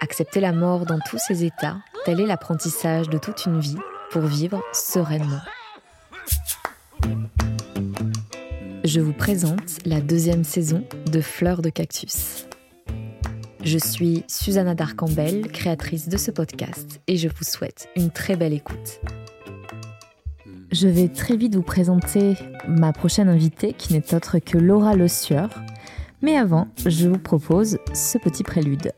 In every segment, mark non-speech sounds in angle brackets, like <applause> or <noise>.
Accepter la mort dans tous ses états, tel est l'apprentissage de toute une vie pour vivre sereinement. Je vous présente la deuxième saison de Fleur de Cactus. Je suis Susanna Darcambel, créatrice de ce podcast, et je vous souhaite une très belle écoute. Je vais très vite vous présenter ma prochaine invitée, qui n'est autre que Laura Le Sieur. Mais avant, je vous propose ce petit prélude.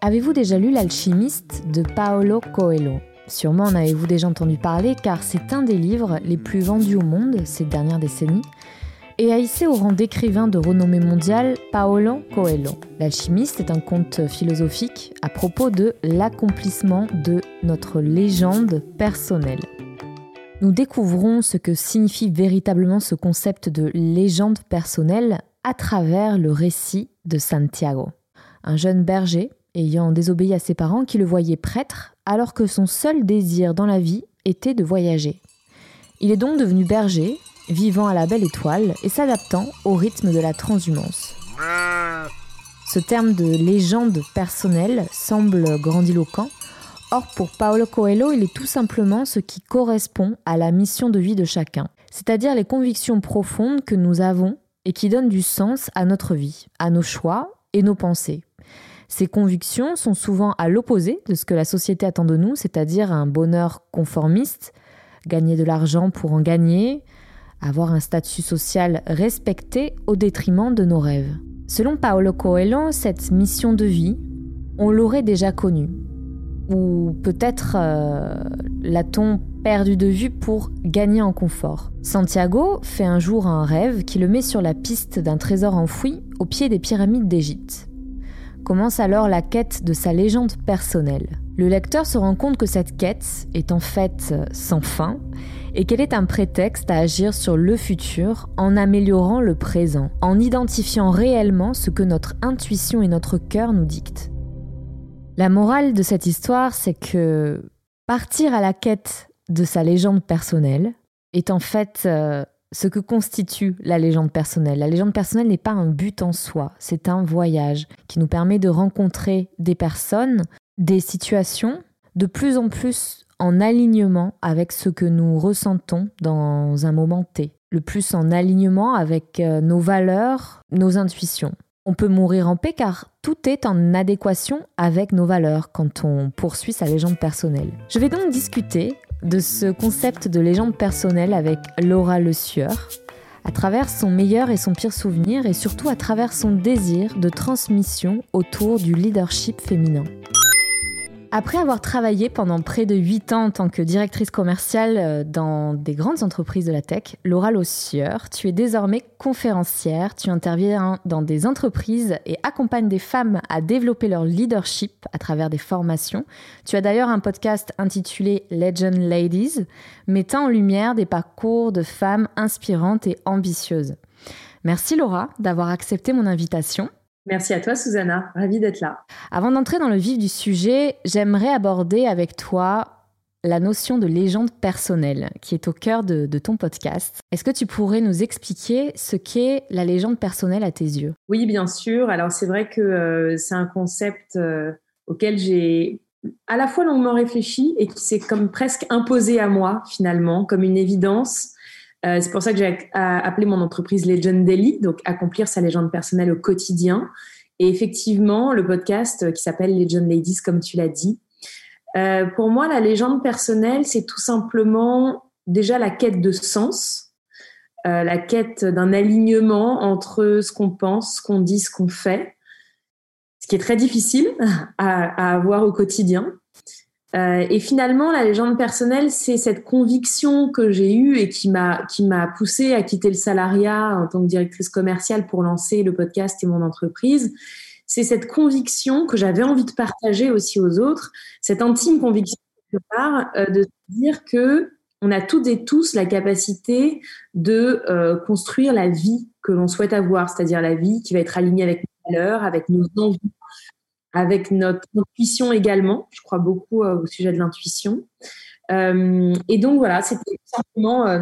Avez-vous déjà lu L'alchimiste de Paolo Coelho? Sûrement en avez-vous déjà entendu parler car c'est un des livres les plus vendus au monde ces dernières décennies et a hissé au rang d'écrivain de renommée mondiale Paolo Coelho. L'alchimiste est un conte philosophique à propos de l'accomplissement de notre légende personnelle. Nous découvrons ce que signifie véritablement ce concept de légende personnelle à travers le récit de Santiago, un jeune berger ayant désobéi à ses parents qui le voyaient prêtre alors que son seul désir dans la vie était de voyager. Il est donc devenu berger, vivant à la belle étoile et s'adaptant au rythme de la transhumance. Ce terme de légende personnelle semble grandiloquent, or pour Paolo Coelho, il est tout simplement ce qui correspond à la mission de vie de chacun, c'est-à-dire les convictions profondes que nous avons et qui donnent du sens à notre vie, à nos choix et nos pensées. Ces convictions sont souvent à l'opposé de ce que la société attend de nous, c'est-à-dire un bonheur conformiste, gagner de l'argent pour en gagner, avoir un statut social respecté au détriment de nos rêves. Selon Paolo Coelho, cette mission de vie, on l'aurait déjà connue. Ou peut-être euh, l'a-t-on perdu de vue pour gagner en confort. Santiago fait un jour un rêve qui le met sur la piste d'un trésor enfoui au pied des pyramides d'Égypte. Commence alors la quête de sa légende personnelle. Le lecteur se rend compte que cette quête est en fait sans fin et qu'elle est un prétexte à agir sur le futur en améliorant le présent, en identifiant réellement ce que notre intuition et notre cœur nous dictent. La morale de cette histoire, c'est que partir à la quête de sa légende personnelle est en fait euh, ce que constitue la légende personnelle. La légende personnelle n'est pas un but en soi, c'est un voyage qui nous permet de rencontrer des personnes, des situations de plus en plus en alignement avec ce que nous ressentons dans un moment T, le plus en alignement avec euh, nos valeurs, nos intuitions. On peut mourir en paix car tout est en adéquation avec nos valeurs quand on poursuit sa légende personnelle. Je vais donc discuter de ce concept de légende personnelle avec Laura Le Sieur, à travers son meilleur et son pire souvenir et surtout à travers son désir de transmission autour du leadership féminin. Après avoir travaillé pendant près de 8 ans en tant que directrice commerciale euh, dans des grandes entreprises de la tech, Laura Lossieur, tu es désormais conférencière, tu interviens dans des entreprises et accompagnes des femmes à développer leur leadership à travers des formations. Tu as d'ailleurs un podcast intitulé Legend Ladies, mettant en lumière des parcours de femmes inspirantes et ambitieuses. Merci Laura d'avoir accepté mon invitation. Merci à toi, Susanna. Ravie d'être là. Avant d'entrer dans le vif du sujet, j'aimerais aborder avec toi la notion de légende personnelle qui est au cœur de, ton podcast. Est-ce que tu pourrais nous expliquer ce qu'est la légende personnelle à tes yeux? Oui, bien sûr. Alors c'est vrai que euh, c'est un concept euh, auquel j'ai à la fois longuement réfléchi et qui s'est comme presque imposé à moi finalement, comme une évidence. Euh, c'est pour ça que j'ai appelé mon entreprise Legend Daily, donc accomplir sa légende personnelle au quotidien. Et effectivement, le podcast qui s'appelle Legend Ladies, comme tu l'as dit. Euh, pour moi, la légende personnelle, c'est tout simplement déjà la quête de sens, euh, la quête d'un alignement entre ce qu'on pense, ce qu'on dit, ce qu'on fait, ce qui est très difficile <laughs> à, à avoir au quotidien. Euh, et finalement, la légende personnelle, c'est cette conviction que j'ai eue et qui m'a qui m'a poussée à quitter le salariat en tant que directrice commerciale pour lancer le podcast et mon entreprise. c'est cette conviction que j'avais envie de partager aussi aux autres, cette intime conviction euh, de dire que on a toutes et tous la capacité de euh, construire la vie que l'on souhaite avoir, c'est-à-dire la vie qui va être alignée avec nos valeurs, avec nos envies, avec notre intuition également. Je crois beaucoup euh, au sujet de l'intuition. Euh, et donc voilà, c'était simplement euh,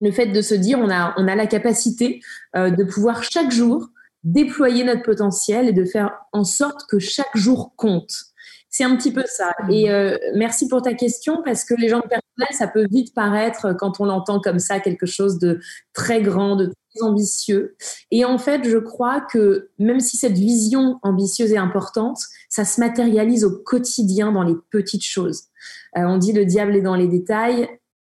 le fait de se dire on a, on a la capacité de pouvoir chaque jour déployer notre potentiel et de faire en sorte que chaque jour compte. C'est un petit peu ça. Et merci pour ta question parce que les gens personnels, ça peut vite paraître quand on l'entend comme ça quelque chose de très grand, de ambitieux. Et en fait, je crois que même si cette vision ambitieuse est importante, ça se matérialise au quotidien dans les petites choses. Euh, on dit le diable est dans les détails.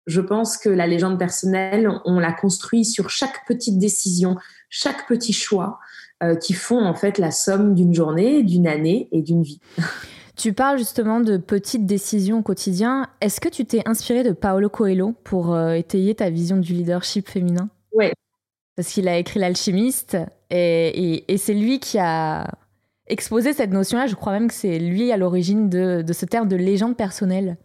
Je pense que la légende personnelle, on la construit sur chaque petite décision, chaque petit choix euh, qui font en fait la somme d'une journée, d'une année et d'une vie. <laughs> Tu parles justement de petites décisions au quotidien. Est-ce que tu t'es inspiré de Paolo Coelho pour euh, étayer ta vision du leadership féminin? Oui, parce qu'il a écrit L'alchimiste et, c'est lui qui a exposé cette notion-là. Je crois même que c'est lui à l'origine de, ce terme de légende personnelle.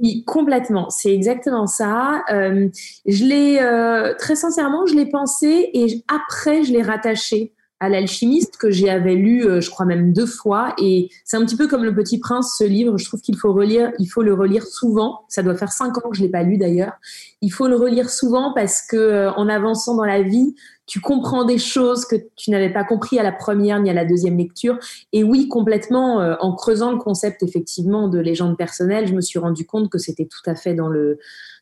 Oui, complètement. C'est exactement ça. Euh, je l'ai euh, très sincèrement, je l'ai pensé et après je l'ai rattaché à l'alchimiste que j'y avais lu, euh, je crois même deux fois. Et c'est un petit peu comme Le Petit Prince, ce livre. Je trouve qu'il faut relire, il faut le relire souvent. Ça doit faire cinq ans que je l'ai pas lu d'ailleurs. Il faut le relire souvent parce que euh, en avançant dans la vie, tu comprends des choses que tu n'avais pas compris à la première ni à la deuxième lecture. Et oui, complètement, euh, en creusant le concept effectivement de légende personnelle, je me suis rendu compte que c'était tout à fait dans le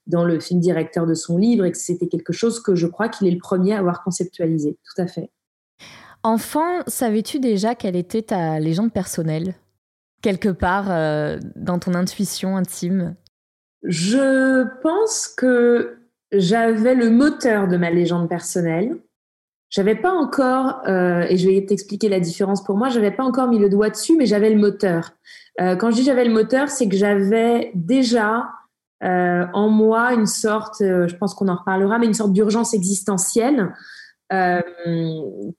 dans le film directeur de son livre et que c'était quelque chose que je crois qu'il est le premier à avoir conceptualisé. Tout à fait. Enfant, savais-tu déjà quelle était ta légende personnelle? Quelque part euh, dans ton intuition intime? Je pense que j'avais le moteur de ma légende personnelle. J'avais pas encore, euh, et je vais t'expliquer la différence pour moi, j'avais pas encore mis le doigt dessus, mais j'avais le moteur. Euh, quand je dis j'avais le moteur, c'est que j'avais déjà en moi une sorte, je pense qu'on en reparlera, mais une sorte d'urgence existentielle euh,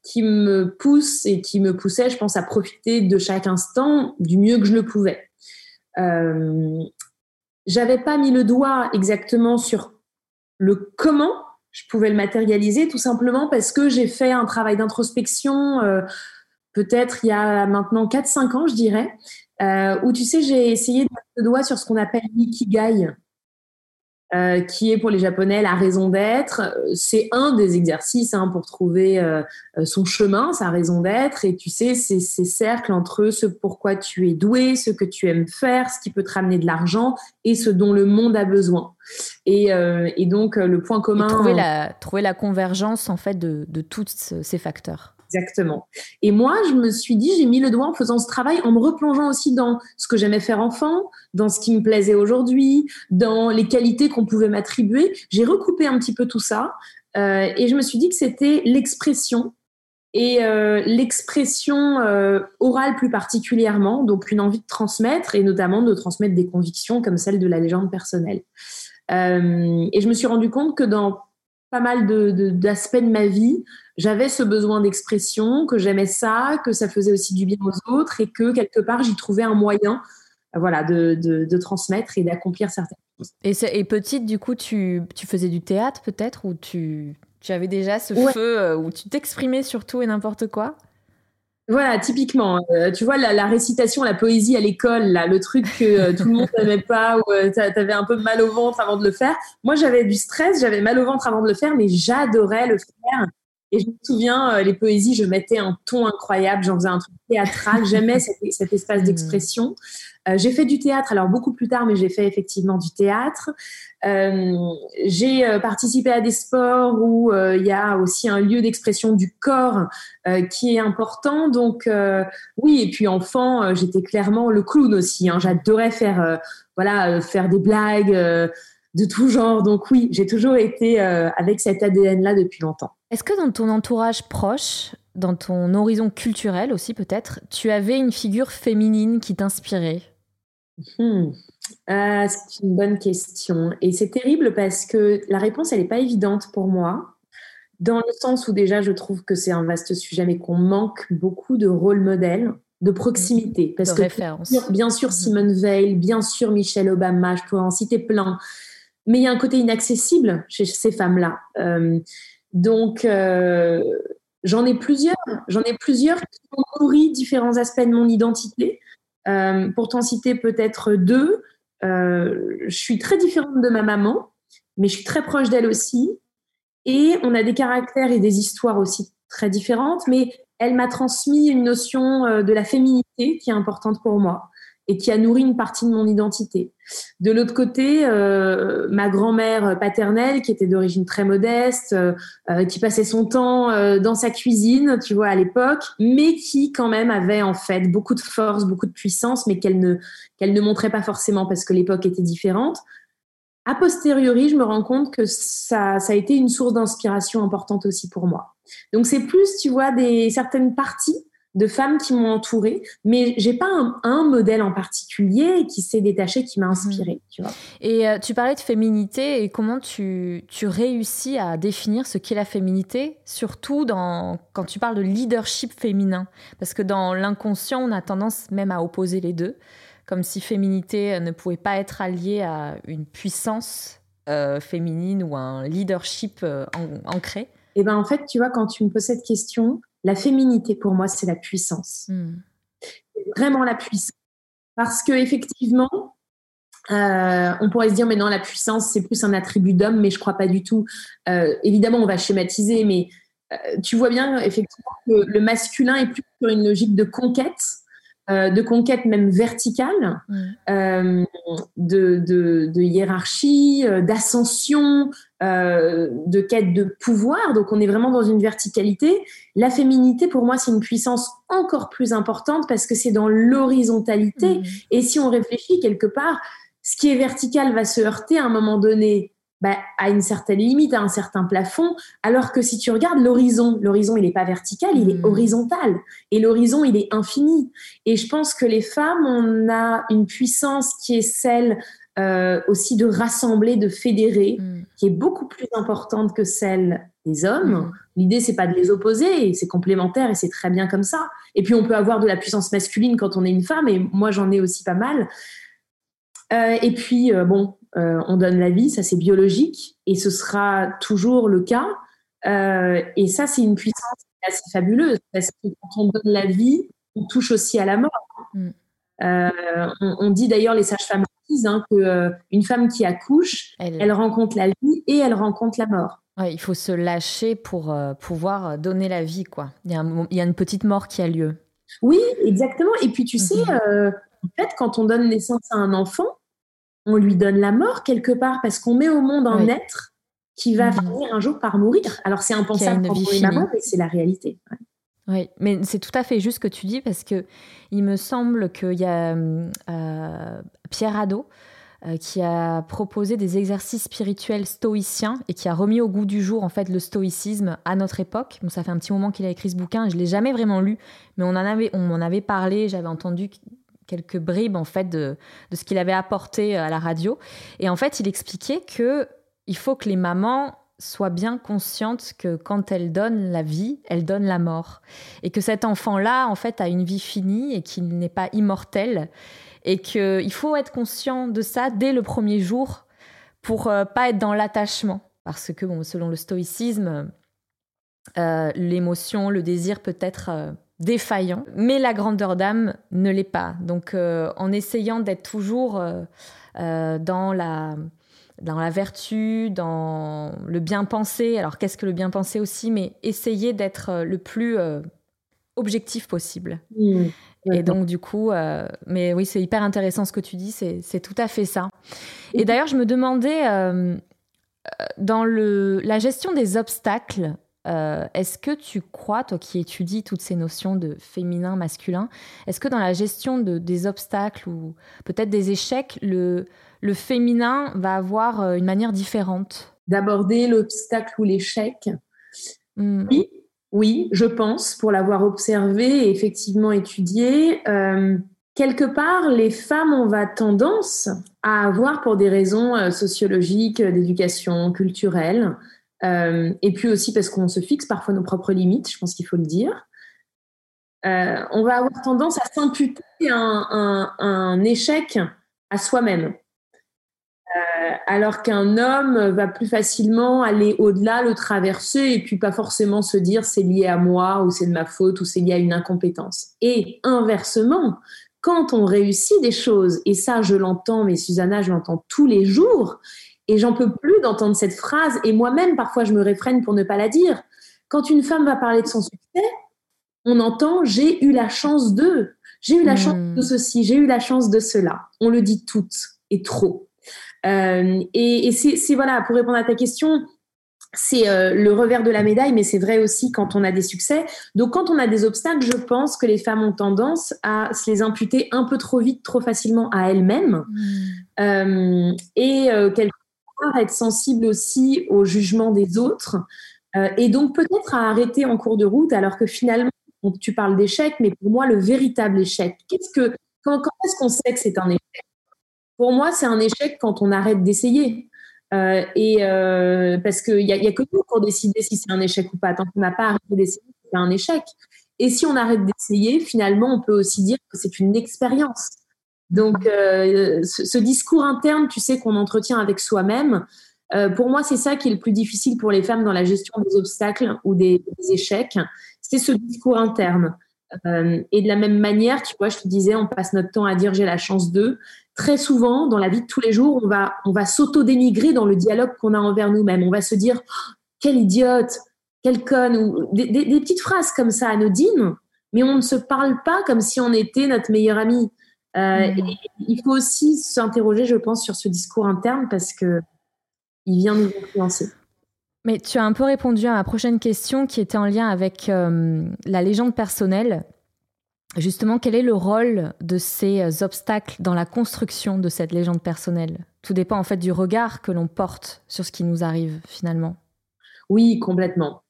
qui me pousse et qui me poussait, je pense, à profiter de chaque instant du mieux que je le pouvais. Euh, J'avais pas mis le doigt exactement sur le comment je pouvais le matérialiser, tout simplement parce que j'ai fait un travail d'introspection, euh, peut-être il y a maintenant 4-5 ans, je dirais, euh, où tu sais, j'ai essayé de mettre le doigt sur ce qu'on appelle l'ikigai. Euh, qui est pour les Japonais la raison d'être. C'est un des exercices hein, pour trouver euh, son chemin, sa raison d'être. Et tu sais, c'est ces cercles entre ce pourquoi tu es doué, ce que tu aimes faire, ce qui peut te ramener de l'argent et ce dont le monde a besoin. Et, euh, et donc, le point commun. trouver, la, trouver la convergence, en fait, de, de tous ces facteurs. Exactement. Et moi, je me suis dit, j'ai mis le doigt en faisant ce travail, en me replongeant aussi dans ce que j'aimais faire enfant, dans ce qui me plaisait aujourd'hui, dans les qualités qu'on pouvait m'attribuer. J'ai recoupé un petit peu tout ça euh, et je me suis dit que c'était l'expression et euh, l'expression euh, orale plus particulièrement, donc une envie de transmettre et notamment de transmettre des convictions comme celle de la légende personnelle. et je me suis rendu compte que dans pas mal d'aspects de, de, ma vie, j'avais ce besoin d'expression, que j'aimais ça, que ça faisait aussi du bien aux autres et que quelque part j'y trouvais un moyen voilà, de, de transmettre et d'accomplir certaines choses. Et, et, petite, du coup, tu, tu faisais du théâtre peut-être ou tu, tu avais déjà ce feu euh, où tu t'exprimais sur tout et n'importe quoi? Voilà, typiquement. Euh, tu vois, la, récitation, la poésie à l'école, là, le truc que tout le monde <laughs> n'aimait pas, ou tu avais un peu mal au ventre avant de le faire. Moi, j'avais du stress, j'avais mal au ventre avant de le faire, mais j'adorais le faire. Et je me souviens, euh, les poésies, je mettais un ton incroyable, j'en faisais un truc théâtral, j'aimais cet, <laughs> espace mmh. d'expression. Euh, j'ai fait du théâtre, alors beaucoup plus tard, mais j'ai fait effectivement du théâtre. Euh, j'ai euh, participé à des sports où euh, il y a aussi un lieu d'expression du corps qui est important. Donc oui, et puis enfant, j'étais clairement le clown aussi. Hein. J'adorais faire, voilà, faire des blagues de tout genre. Donc oui, j'ai toujours été avec cet ADN-là depuis longtemps. Est-ce que dans ton entourage proche, dans ton horizon culturel aussi peut-être, tu avais une figure féminine qui t'inspirait? Hmm. ah, C'est une bonne question. Et c'est terrible parce que la réponse, elle n'est pas évidente pour moi. dans le sens où déjà je trouve que c'est un vaste sujet, mais qu'on manque beaucoup de rôle modèles, de proximité. Parce de que référence. Bien, sûr mhm. Simone Veil, bien sûr Michelle Obama, je pourrais en citer plein, mais il y a un côté inaccessible chez ces femmes-là. Euh, donc euh, j'en ai plusieurs, j'en ai plusieurs qui ont nourri différents aspects de mon identité. Euh, pour t'en citer peut-être deux, je suis très différente de ma maman, mais je suis très proche d'elle aussi. Et on a des caractères et des histoires aussi très différentes, mais elle m'a transmis une notion euh, de la féminité qui est importante pour moi et qui a nourri une partie de mon identité. De l'autre côté, euh, ma grand-mère paternelle, qui était d'origine très modeste, euh, qui passait son temps dans sa cuisine, tu vois, à l'époque, mais qui quand même avait en fait beaucoup de force, beaucoup de puissance, mais qu'elle ne ne montrait pas forcément parce que l'époque était différente a posteriori, je me rends compte que ça, ça a été une source d'inspiration importante aussi pour moi. Donc c'est plus, tu vois, des certaines parties de femmes qui m'ont entourée, mais j'ai pas un, modèle en particulier qui s'est détaché, qui m'a inspirée, tu vois. Et euh, tu parlais de féminité et comment tu, tu réussis à définir ce qu'est la féminité, surtout dans, quand tu parles de leadership féminin, parce que dans l'inconscient, on a tendance même à opposer les deux comme si féminité ne pouvait pas être alliée à une puissance euh, féminine ou un leadership euh, ancré. Eh bien, en fait, tu vois, quand tu me poses cette question, la féminité, pour moi, c'est la puissance. Hmm. Vraiment la puissance. Parce que effectivement, euh, on pourrait se dire, mais non, la puissance, c'est plus un attribut d'homme, mais je crois pas du tout. évidemment, on va schématiser, mais tu vois bien, effectivement, que le masculin est plus sur une logique de conquête euh, de conquête même verticale, euh, de, hiérarchie, euh, d'ascension, de quête de pouvoir. Donc on est vraiment dans une verticalité. La féminité, pour moi, c'est une puissance encore plus importante parce que c'est dans l'horizontalité. Mm. Et si on réfléchit quelque part, ce qui est vertical va se heurter à un moment donné bah, à une certaine limite, à un certain plafond, alors que si tu regardes l'horizon, l'horizon il n'est pas vertical, il est hmm. horizontal, et l'horizon il est infini. Et je pense que les femmes, on a une puissance qui est celle euh, aussi de rassembler, de fédérer, hmm. qui est beaucoup plus importante que celle des hommes. Hmm. L'idée c'est pas de les opposer, c'est complémentaire et c'est très bien comme ça. Et puis on peut avoir de la puissance masculine quand on est une femme, et moi j'en ai aussi pas mal. Euh, et puis, euh, bon, on donne la vie, ça c'est biologique, et ce sera toujours le cas. et ça, c'est une puissance assez fabuleuse, parce que quand on donne la vie, on touche aussi à la mort. Mm. On, dit d'ailleurs, les sages-femmes disent hein, qu'une femme qui accouche, elle... rencontre la vie et elle rencontre la mort. il faut se lâcher pour pouvoir donner la vie. quoi. Il y, a il y, a une petite mort qui a lieu. Oui, exactement. Et puis tu sais, mm-hmm. en fait, quand on donne naissance à un enfant, on lui donne la mort quelque part parce qu'on met au monde un être qui va mhm. finir un jour par mourir. Alors c'est impensable pour les mamans, mais c'est la réalité. Oui, mais c'est tout à fait juste ce que tu dis parce que il me semble qu'il y a euh, Pierre Hadot euh, qui a proposé des exercices spirituels stoïciens et qui a remis au goût du jour en fait le stoïcisme à notre époque. Bon, ça fait un petit moment qu'il a écrit ce bouquin, je l'ai jamais vraiment lu, mais on en avait, on m'en avait parlé, j'avais entendu quelques bribes en fait de, ce qu'il avait apporté à la radio. Et en fait, il expliquait que il faut que les mamans soient bien conscientes que quand elles donnent la vie, elles donnent la mort. Et que cet enfant-là, en fait, a une vie finie et qu'il n'est pas immortel. Et qu'il faut être conscient de ça dès le premier jour pour euh, pas être dans l'attachement. Parce que, bon, selon le stoïcisme, euh, l'émotion, le désir peut être euh, défaillant, mais la grandeur d'âme ne l'est pas. Donc euh, en essayant d'être toujours euh, euh, dans, la, dans la vertu, dans le bien pensé, alors qu'est-ce que le bien pensé aussi, mais essayer d'être le plus objectif possible. Mmh. Et donc, du coup, mais oui, c'est hyper intéressant ce que tu dis, c'est tout à fait ça. Et d'ailleurs, je me demandais, dans le, la gestion des obstacles, euh, est-ce que tu crois, toi qui étudies toutes ces notions de féminin, masculin, est-ce que dans la gestion de, des obstacles ou peut-être des échecs, le, le féminin va avoir euh, une manière différente? D'aborder l'obstacle ou l'échec? Hmm. Oui, oui, je pense, pour l'avoir observé et effectivement étudié. Euh, quelque part, les femmes ont tendance à avoir, pour des raisons sociologiques, d'éducation culturelle, et puis aussi parce qu'on se fixe parfois nos propres limites, je pense qu'il faut le dire. on va avoir tendance à s'imputer un, un, échec à soi-même. Euh, alors qu'un homme va plus facilement aller au-delà, le traverser et puis pas forcément se dire c'est lié à moi ou c'est de ma faute ou c'est lié à une incompétence. Et inversement, quand on réussit des choses, et ça je l'entends, mais Susanna, je l'entends tous les jours, et j'en peux plus d'entendre cette phrase, et moi-même parfois je me réfrène pour ne pas la dire. Quand une femme va parler de son succès, on entend j'ai eu la chance de, j'ai eu la chance hmm. de ceci, j'ai eu la chance de cela. On le dit toutes et trop. Euh, et, c'est voilà, pour répondre à ta question, c'est euh, le revers de la médaille, mais c'est vrai aussi quand on a des succès. Donc quand on a des obstacles, je pense que les femmes ont tendance à se les imputer un peu trop vite, trop facilement à elles-mêmes. Hmm. Euh, et quelque être sensible aussi au jugement des autres. et donc peut-être à arrêter en cours de route, alors que finalement, tu parles d'échec, mais pour moi, le véritable échec, qu'est-ce que, quand, est-ce qu'on sait que c'est un échec? Pour moi, c'est un échec quand on arrête d'essayer. Euh, et euh, parce qu'il n'y y a que nous pour décider si c'est un échec ou pas. Tant qu'on n'a pas arrêté d'essayer, c'est un échec. Et si on arrête d'essayer, finalement, on peut aussi dire que c'est une expérience. Donc, euh, ce, discours interne, tu sais, qu'on entretient avec soi-même, pour moi, c'est ça qui est le plus difficile pour les femmes dans la gestion des obstacles ou des échecs c'est ce discours interne. Euh, et de la même manière, tu vois, je te disais, on passe notre temps à dire j'ai la chance d'eux. Très souvent, dans la vie de tous les jours, on va, on va s'auto-dénigrer dans le dialogue qu'on a envers nous-mêmes. On va se dire oh, quelle idiote, quelle conne, ou des, petites phrases comme ça anodines, mais on ne se parle pas comme si on était notre meilleur ami. Euh, mmh. il faut aussi s'interroger, je pense, sur ce discours interne parce que il vient nous influencer. Mais tu as un peu répondu à ma prochaine question qui était en lien avec euh, la légende personnelle. Justement, quel est le rôle de ces euh, obstacles dans la construction de cette légende personnelle? Tout dépend en fait du regard que l'on porte sur ce qui nous arrive finalement. Oui, complètement.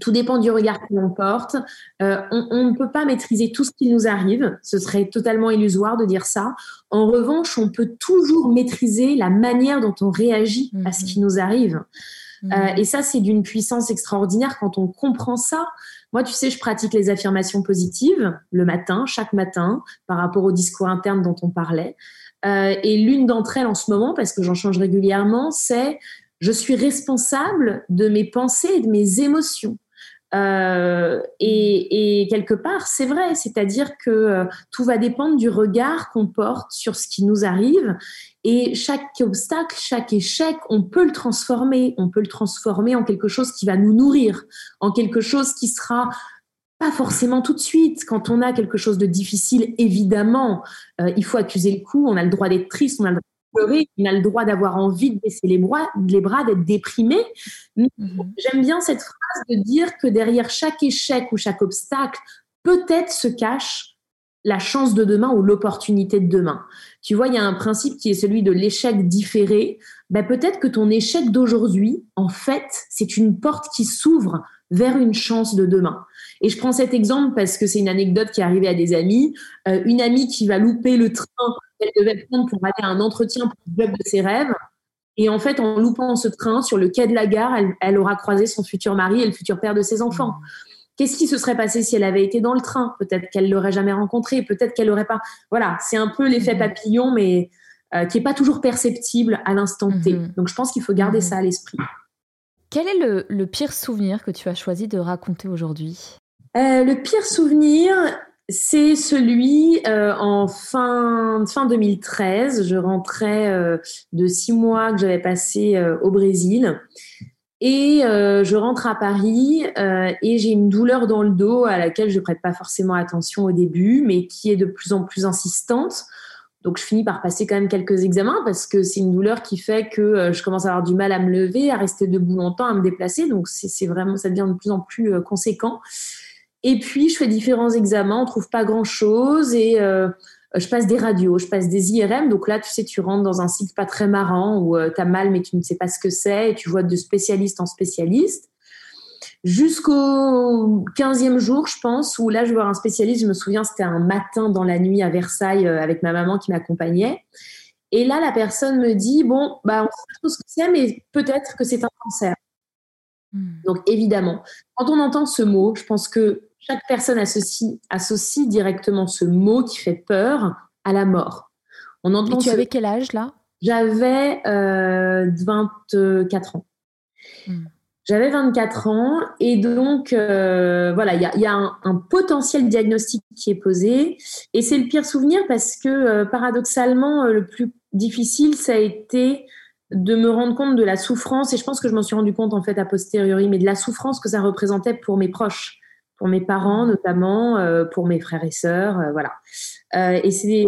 Tout dépend du regard que l'on porte. Euh, on, ne peut pas maîtriser tout ce qui nous arrive. Ce serait totalement illusoire de dire ça. En revanche, on peut toujours maîtriser la manière dont on réagit à ce mhm. qui nous arrive. Euh, mhm. et ça, c'est d'une puissance extraordinaire quand on comprend ça. Moi, tu sais, je pratique les affirmations positives le matin, chaque matin, par rapport au discours interne dont on parlait. Euh, et l'une d'entre elles en ce moment, parce que j'en change régulièrement, c'est je suis responsable de mes pensées et de mes émotions. Euh, et, quelque part, c'est vrai, c'est-à-dire que euh, tout va dépendre du regard qu'on porte sur ce qui nous arrive. Et chaque obstacle, chaque échec, on peut le transformer. On peut le transformer en quelque chose qui va nous nourrir, en quelque chose qui sera pas forcément tout de suite. Quand on a quelque chose de difficile, évidemment, euh, il faut accuser le coup. On a le droit d'être triste, on a le droit on a le droit d'avoir envie de baisser les bras, les bras d'être déprimé. Mhm. J'aime bien cette phrase de dire que derrière chaque échec ou chaque obstacle, peut-être se cache la chance de demain ou l'opportunité de demain. Tu vois, il y a un principe qui est celui de l'échec différé. Ben, peut-être que ton échec d'aujourd'hui, en fait, c'est une porte qui s'ouvre vers une chance de demain. Et je prends cet exemple parce que c'est une anecdote qui est arrivée à des amis. Euh, une amie qui va louper le train qu'elle devait prendre pour aller à un entretien pour le job de ses rêves. Et en fait, en loupant ce train sur le quai de la gare, elle, aura croisé son futur mari et le futur père de ses enfants. Qu'est-ce qui se serait passé si elle avait été dans le train? Peut-être qu'elle l'aurait jamais rencontré, peut-être qu'elle n'aurait pas. Voilà, c'est un peu l'effet mhm. papillon, mais euh, qui n'est pas toujours perceptible à l'instant T. Mhm. Donc je pense qu'il faut garder mhm. ça à l'esprit. Quel est le, pire souvenir que tu as choisi de raconter aujourd'hui? Euh, Le pire souvenir, c'est celui euh, en fin, fin 2013. Je rentrais euh, de six mois que j'avais passé euh, au Brésil. Et je rentre à Paris et j'ai une douleur dans le dos à laquelle je prête pas forcément attention au début, mais qui est de plus en plus insistante. Donc je finis par passer quand même quelques examens parce que c'est une douleur qui fait que je commence à avoir du mal à me lever, à rester debout longtemps, à me déplacer. Donc c'est vraiment, ça devient de plus en plus conséquent. Et puis, je fais différents examens, on trouve pas grand-chose et euh, je passe des radios, je passe des IRM. Donc là, tu sais, tu rentres dans un site pas très marrant où euh, tu as mal mais tu ne sais pas ce que c'est et tu vois de spécialiste en spécialiste. Jusqu'au 15e jour, je pense, où là, je vois un spécialiste. Je me souviens, c'était un matin dans la nuit à Versailles euh, avec ma maman qui m'accompagnait. Et là, la personne me dit, bon, bah, on sait pas trop ce que c'est, mais peut-être que c'est un cancer. Hmm. Donc évidemment, quand on entend ce mot, je pense que chaque personne associe, associe directement ce mot qui fait peur à la mort. On entend Et tu avais quel âge là? J'avais 24 ans. Hmm. J'avais 24 ans et donc euh, voilà, il y a, un, potentiel diagnostic qui est posé et c'est le pire souvenir parce que euh, paradoxalement euh, le plus difficile ça a été de me rendre compte de la souffrance et je pense que je m'en suis rendu compte en fait a posteriori, mais de la souffrance que ça représentait pour mes proches, pour mes parents notamment, pour mes frères et sœurs, voilà. et c'est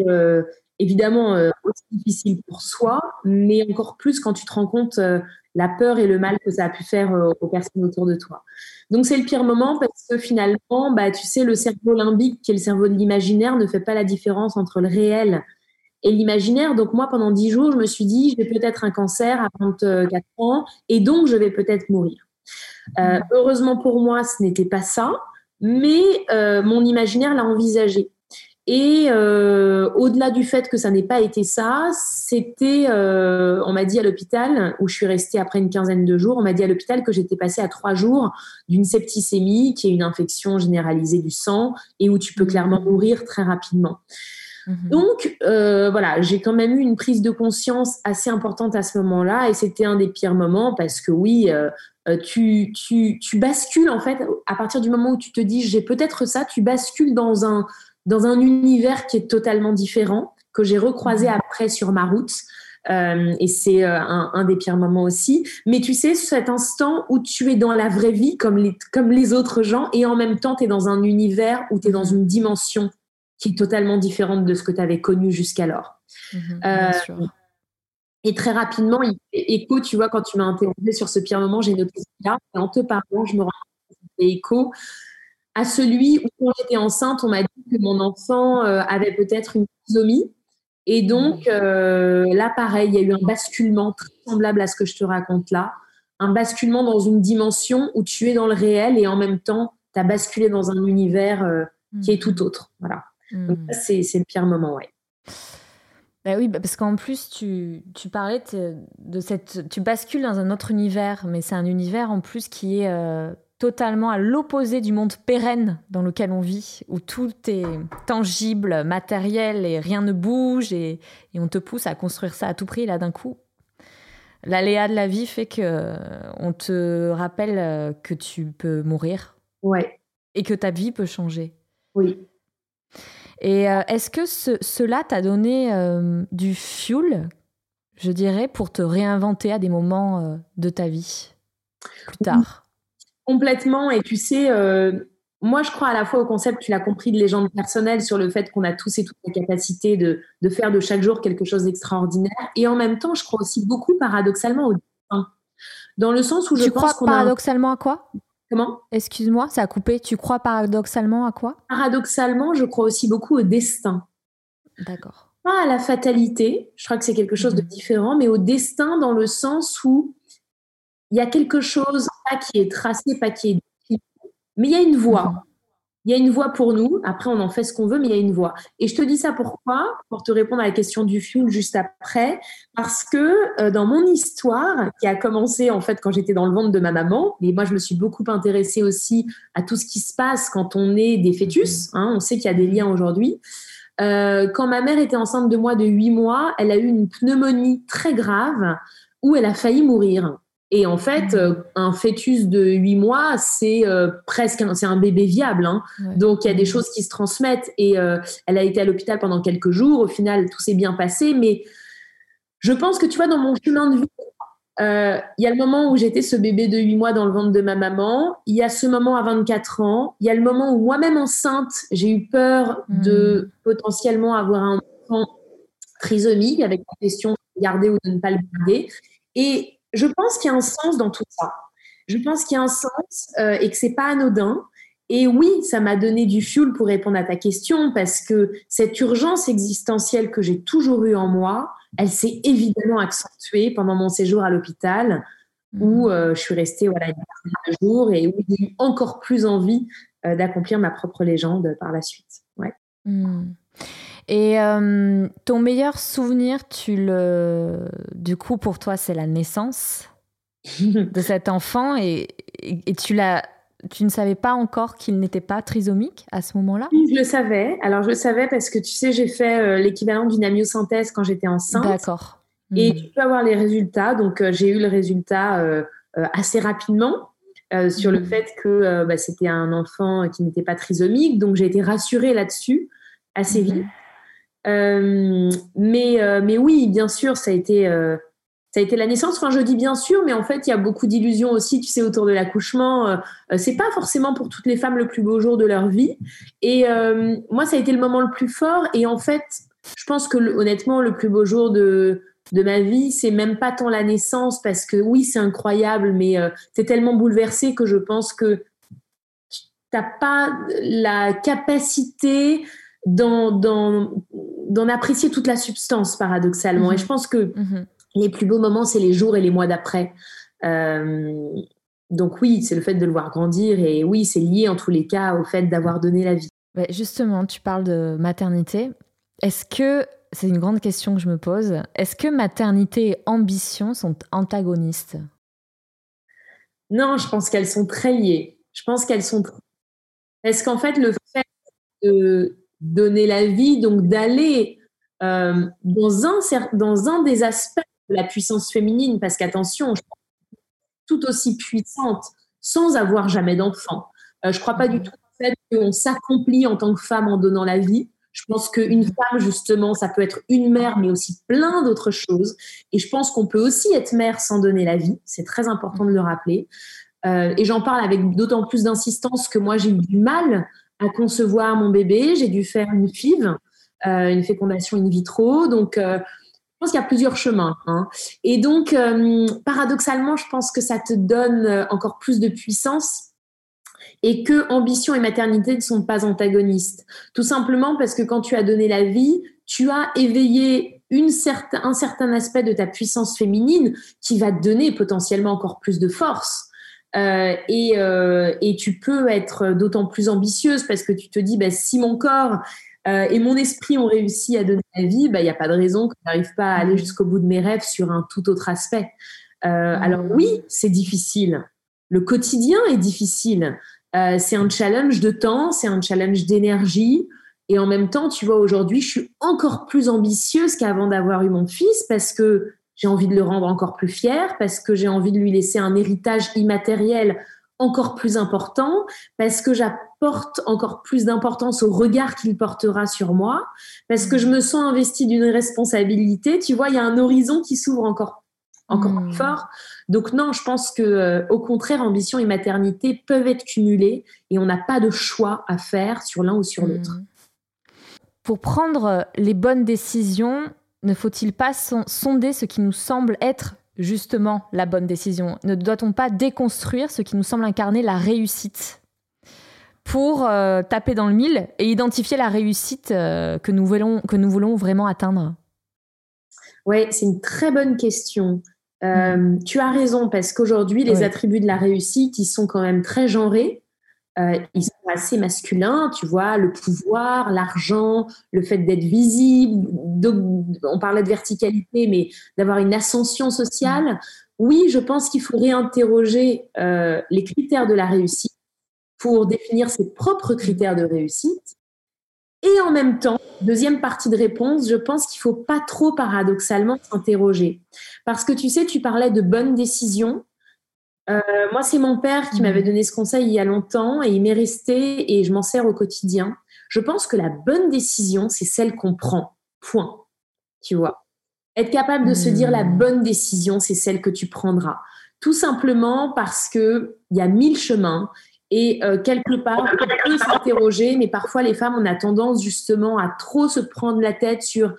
évidemment aussi difficile pour soi, mais encore plus quand tu te rends compte la peur et le mal que ça a pu faire euh, aux personnes autour de toi. Donc c'est le pire moment parce que finalement, bah, tu sais, le cerveau limbique, qui est le cerveau de l'imaginaire, ne fait pas la différence entre le réel et l'imaginaire. Donc moi, pendant dix jours, je me suis dit, j'ai peut-être un cancer à 24 ans et donc je vais peut-être mourir. Euh, heureusement pour moi, ce n'était pas ça, mais euh, mon imaginaire l'a envisagé. Et euh, au-delà du fait que ça n'ait pas été ça, c'était, euh, on m'a dit à l'hôpital, où je suis restée après une quinzaine de jours, on m'a dit à l'hôpital que j'étais passée à trois jours d'une septicémie, qui est une infection généralisée du sang, et où tu peux clairement mourir très rapidement. Mhm. Donc, euh, voilà, j'ai quand même eu une prise de conscience assez importante à ce moment-là, et c'était un des pires moments parce que oui, tu, tu, tu bascules en fait, à partir du moment où tu te dis j'ai peut-être ça, tu bascules dans un dans un univers qui est totalement différent, que j'ai recroisé mhm. après sur ma route. Euh, et c'est euh, un, des pires moments aussi. Mais tu sais, cet instant où tu es dans la vraie vie comme les, comme les autres gens et en même temps, tu es dans un univers où tu es dans mhm. une dimension qui est totalement différente de ce que tu avais connu jusqu'alors. Mhm, euh, et très rapidement, il écho, tu vois, quand tu m'as interrogé sur ce pire moment, j'ai noté ça. Et en te parlant, je me rends compte que écho à celui où quand j'étais enceinte, on m'a dit que mon enfant euh, avait peut-être une trisomie. Et donc, euh, là, pareil, il y a eu un basculement très semblable à ce que je te raconte là. Un basculement dans une dimension où tu es dans le réel et en même temps, tu as basculé dans un univers euh, qui est tout autre. Voilà. Donc, hmm. c'est, le pire moment, ouais. Bah oui, bah parce qu'en plus, tu, tu parlais de cette. Tu bascules dans un autre univers, mais c'est un univers en plus qui est totalement à l'opposé du monde pérenne dans lequel on vit, où tout est tangible, matériel et rien ne bouge et, on te pousse à construire ça à tout prix là d'un coup. L'aléa de la vie fait que euh, on te rappelle euh, que tu peux mourir. Ouais. Et que ta vie peut changer. Oui. Et euh, est-ce que cela t'a donné du fuel, je dirais, pour te réinventer à des moments de ta vie plus tard? Complètement. Et tu sais, euh, moi, je crois à la fois au concept, tu l'as compris, de légende personnelle sur le fait qu'on a tous et toutes la capacité de, de faire de chaque jour quelque chose d'extraordinaire. Et en même temps, je crois aussi beaucoup paradoxalement au destin. Dans le sens où je tu pense crois paradoxalement à quoi? Comment? Excuse-moi, ça a coupé. Tu crois paradoxalement à quoi? Paradoxalement, je crois aussi beaucoup au destin. D'accord. Pas à la fatalité, je crois que c'est quelque chose de mhm. différent, mais au destin dans le sens où il y a quelque chose, pas qui est tracé, pas qui est. Mais il y a une voie. Il y a une voie pour nous. Après, on en fait ce qu'on veut, mais il y a une voie. Et je te dis ça pourquoi Pour te répondre à la question du fuel juste après. Parce que euh, dans mon histoire, qui a commencé en fait quand j'étais dans le ventre de ma maman, mais moi je me suis beaucoup intéressée aussi à tout ce qui se passe quand on est des fœtus. Mhm. Hein, on sait qu'il y a des liens aujourd'hui. Euh, quand ma mère était enceinte de moi de 8 mois, elle a eu une pneumonie très grave où elle a failli mourir. Et en fait, euh, un fœtus de 8 mois, c'est euh, presque un, c'est un bébé viable. Hein. Donc, il y a des choses qui se transmettent. Et euh, elle a été à l'hôpital pendant quelques jours. Au final, tout s'est bien passé. Mais je pense que, tu vois, dans mon chemin de vie, il y a le moment où j'étais ce bébé de 8 mois dans le ventre de ma maman. Il y a ce moment à 24 ans. Il y a le moment où moi-même enceinte, j'ai eu peur de hmm. potentiellement avoir un enfant trisomique avec la question de garder ou de ne pas le garder. Et je pense qu'il y a un sens dans tout ça. Je pense qu'il y a un sens euh, et que c'est pas anodin. Et oui, ça m'a donné du fuel pour répondre à ta question parce que cette urgence existentielle que j'ai toujours eue en moi, elle s'est évidemment accentuée pendant mon séjour à l'hôpital où mmh. euh, je suis restée voilà un jour et où j'ai eu encore plus envie euh, d'accomplir ma propre légende par la suite. Ouais. Mmh. Et ton meilleur souvenir, tu le, du coup, pour toi, c'est la naissance. <laughs> de cet enfant et, et, tu l'as. Tu ne savais pas encore qu'il n'était pas trisomique à ce moment-là? Je le savais. Alors, je le savais parce que tu sais, j'ai fait euh, l'équivalent d'une amyosynthèse quand j'étais enceinte. D'accord. Et hmm. tu peux avoir les résultats. Donc, euh, j'ai eu le résultat euh, assez rapidement sur le hmm. fait que bah, c'était un enfant qui n'était pas trisomique. Donc, j'ai été rassurée là-dessus assez hmm. vite. Mais, mais oui, bien sûr, ça a été ça a été la naissance. Enfin, je dis bien sûr, mais en fait, il y a beaucoup d'illusions aussi, tu sais, autour de l'accouchement. Euh, euh, c'est pas forcément pour toutes les femmes le plus beau jour de leur vie. Et euh, moi, ça a été le moment le plus fort. Et en fait, je pense que honnêtement, le plus beau jour de de ma vie, c'est même pas tant la naissance, parce que oui, c'est incroyable, mais c'est tellement bouleversé que je pense que t'as pas la capacité d'en, apprécier toute la substance, paradoxalement. Et je pense que mm-hmm les plus beaux moments, c'est les jours et les mois d'après. Euh, donc oui, c'est le fait de le voir grandir et oui, c'est lié en tous les cas au fait d'avoir donné la vie. justement, tu parles de maternité. Est-ce que, c'est une grande question que je me pose, est-ce que maternité et ambition sont antagonistes? Non, je pense qu'elles sont très liées. Je pense qu'elles sont... Est-ce qu'en fait, le fait de donner la vie, donc d'aller euh, dans, un, dans un des aspects la puissance féminine, parce qu'attention, tout aussi puissante sans avoir jamais d'enfant. Euh, je ne crois pas du mhm. tout au fait qu'on s'accomplit en tant que femme en donnant la vie. Je pense qu'une femme, justement, ça peut être une mère, mais aussi plein d'autres choses. Et je pense qu'on peut aussi être mère sans donner la vie. C'est très important de le rappeler. Euh, et j'en parle avec d'autant plus d'insistance que moi, j'ai eu du mal à concevoir mon bébé. J'ai dû faire une FIV, euh, une fécondation in vitro. Donc, je pense qu'il y a plusieurs chemins. Hein. Et donc, euh, paradoxalement, je pense que ça te donne euh, encore plus de puissance et que ambition et maternité ne sont pas antagonistes. Tout simplement parce que quand tu as donné la vie, tu as éveillé un certain aspect de ta puissance féminine qui va te donner potentiellement encore plus de force. Euh, et, euh, et, tu peux être d'autant plus ambitieuse parce que tu te dis, bah, si mon corps euh, et mon esprit ont réussi à donner la vie, bah, il n'y a pas de raison que je n'arrive pas à aller jusqu'au bout de mes rêves sur un tout autre aspect. Alors oui, c'est difficile. Le quotidien est difficile. C'est un challenge de temps, c'est un challenge d'énergie. Et en même temps, tu vois, aujourd'hui, je suis encore plus ambitieuse qu'avant d'avoir eu mon fils parce que j'ai envie de le rendre encore plus fier, parce que j'ai envie de lui laisser un héritage immatériel encore plus important parce que j'apporte encore plus d'importance au regard qu'il portera sur moi, parce que je me sens investie d'une responsabilité. Tu vois, il y a un horizon qui s'ouvre encore, encore plus hmm. fort. Donc non, je pense que euh, au contraire, ambition et maternité peuvent être cumulées et on n'a pas de choix à faire sur l'un ou sur hmm. l'autre. Pour prendre les bonnes décisions, ne faut-il pas sonder ce qui nous semble être justement la bonne décision? Ne doit-on pas déconstruire ce qui nous semble incarner la réussite? Pour euh, taper dans le mille et identifier la réussite euh, que, nous voulons, que nous voulons vraiment atteindre? Oui, c'est une très bonne question. Euh, mm. Tu as raison, parce qu'aujourd'hui, les attributs de la réussite, ils sont quand même très genrés. Euh, ils sont assez masculins, tu vois, le pouvoir, l'argent, le fait d'être visible. on parlait de verticalité, mais d'avoir une ascension sociale. Oui, je pense qu'il faut réinterroger euh, les critères de la réussite pour définir ses propres critères de réussite. Et en même temps, deuxième partie de réponse, je pense qu'il faut pas trop paradoxalement s'interroger. Parce que tu sais, tu parlais de bonnes décisions. Euh, moi, c'est mon père qui m'avait mhm. donné ce conseil il y a longtemps et il m'est resté et je m'en sers au quotidien. Je pense que la bonne décision, c'est celle qu'on prend. Point. Tu vois? Être capable de se dire la mhm. bonne décision, c'est celle que tu prendras. Tout simplement parce que il y a mille chemins et euh, quelque part, on peut s'interroger, mais parfois les femmes, on a tendance justement à trop se prendre la tête sur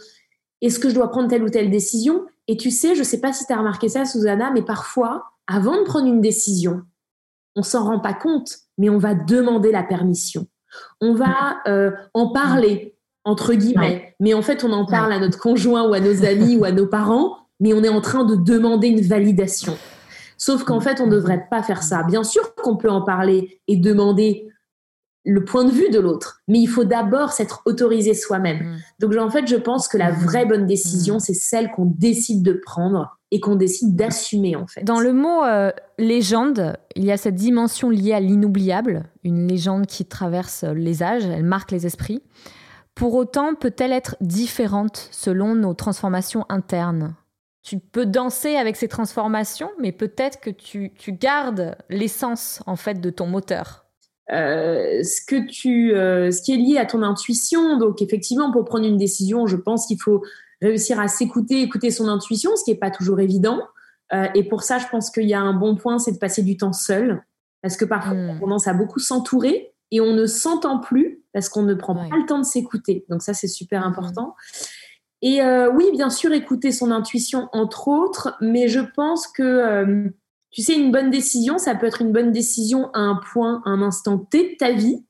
est-ce que je dois prendre telle ou telle décision? Et tu sais, je ne sais pas si tu as remarqué ça, Susanna, mais parfois, avant de prendre une décision, on s'en rend pas compte, mais on va demander la permission. On va euh, en parler, entre guillemets, mais en fait, on en parle à notre conjoint ou à nos amis ou à nos parents, mais on est en train de demander une validation. Sauf qu'en fait, on ne devrait pas faire ça. Bien sûr qu'on peut en parler et demander le point de vue de l'autre, mais il faut d'abord s'être autorisé soi-même. Mm. Donc en fait, je pense que la mm. vraie bonne décision, mm. c'est celle qu'on décide de prendre et qu'on décide d'assumer en fait. Dans le mot euh, légende, il y a cette dimension liée à l'inoubliable, une légende qui traverse les âges, elle marque les esprits. Pour autant, peut-elle être différente selon nos transformations internes? Tu peux danser avec ces transformations, mais peut-être que tu, tu gardes l'essence en fait de ton moteur. Euh, ce que tu, euh, ce qui est lié à ton intuition. Donc effectivement, pour prendre une décision, je pense qu'il faut réussir à s'écouter, écouter son intuition, ce qui n'est pas toujours évident. Euh, et pour ça, je pense qu'il y a un bon point, c'est de passer du temps seul, parce que parfois hmm. on commence à beaucoup s'entourer et on ne s'entend plus parce qu'on ne prend pas le temps de s'écouter. Donc ça, c'est super hmm. important. Et oui, bien sûr, écouter son intuition, entre autres, mais je pense que tu sais, une bonne décision, ça peut être une bonne décision à un point, à un instant T de ta vie.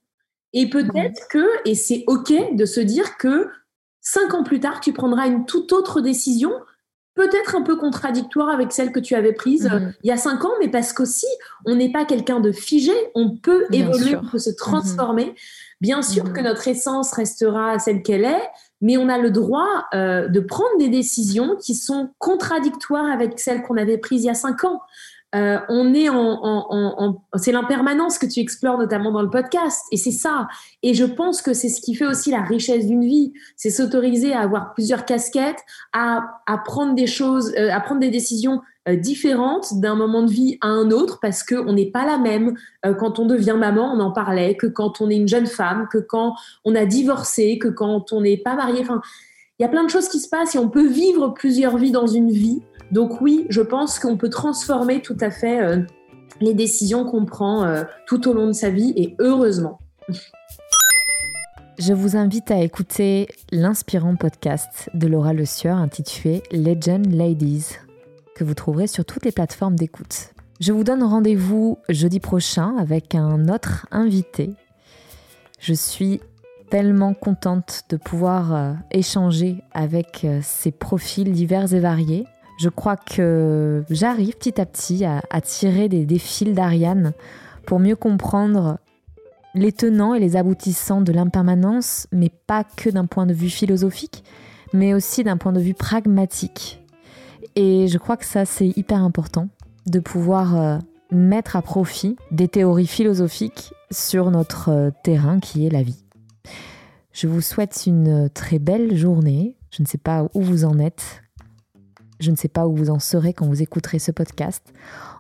Et peut-être que, et c'est OK de se dire que cinq ans plus tard, tu prendras une toute autre décision, peut-être un peu contradictoire avec celle que tu avais prise mhm. il y a cinq ans, mais parce qu'aussi, on n'est pas quelqu'un de figé, on peut évoluer, on peut se transformer. Bien sûr que notre essence restera celle qu'elle est, mais on a le droit euh, de prendre des décisions qui sont contradictoires avec celles qu'on avait prises il y a cinq ans. Euh, on est en, c'est l'impermanence que tu explores notamment dans le podcast et c'est ça. Et je pense que c'est ce qui fait aussi la richesse d'une vie c'est s'autoriser à avoir plusieurs casquettes à, prendre des choses euh, à prendre des décisions euh, différentes d'un moment de vie à un autre parce que on n'est pas la même. Quand on devient maman on en parlait que quand on est une jeune femme que quand on a divorcé que quand on n'est pas marié enfin il y a plein de choses qui se passent et on peut vivre plusieurs vies dans une vie donc oui, je pense qu'on peut transformer tout à fait euh, les décisions qu'on prend euh, tout au long de sa vie et heureusement. Je vous invite à écouter l'inspirant podcast de Laura Le Sieur intitulé Legend Ladies, que vous trouverez sur toutes les plateformes d'écoute. Je vous donne rendez-vous jeudi prochain avec un autre invité. Je suis tellement contente de pouvoir euh, échanger avec ces profils divers et variés je crois que j'arrive petit à petit à, tirer des, fils d'Ariane pour mieux comprendre les tenants et les aboutissants de l'impermanence, mais pas que d'un point de vue philosophique, mais aussi d'un point de vue pragmatique. Et je crois que ça, c'est hyper important de pouvoir euh, mettre à profit des théories philosophiques sur notre euh, terrain qui est la vie. Je vous souhaite une très belle journée. Je ne sais pas où vous en êtes, je ne sais pas où vous en serez quand vous écouterez ce podcast.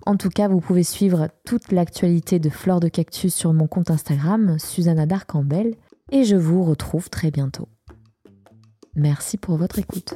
En tout cas, vous pouvez suivre toute l'actualité de Fleurs de Cactus sur mon compte Instagram, Susanna Darcambel, et je vous retrouve très bientôt. Merci pour votre écoute.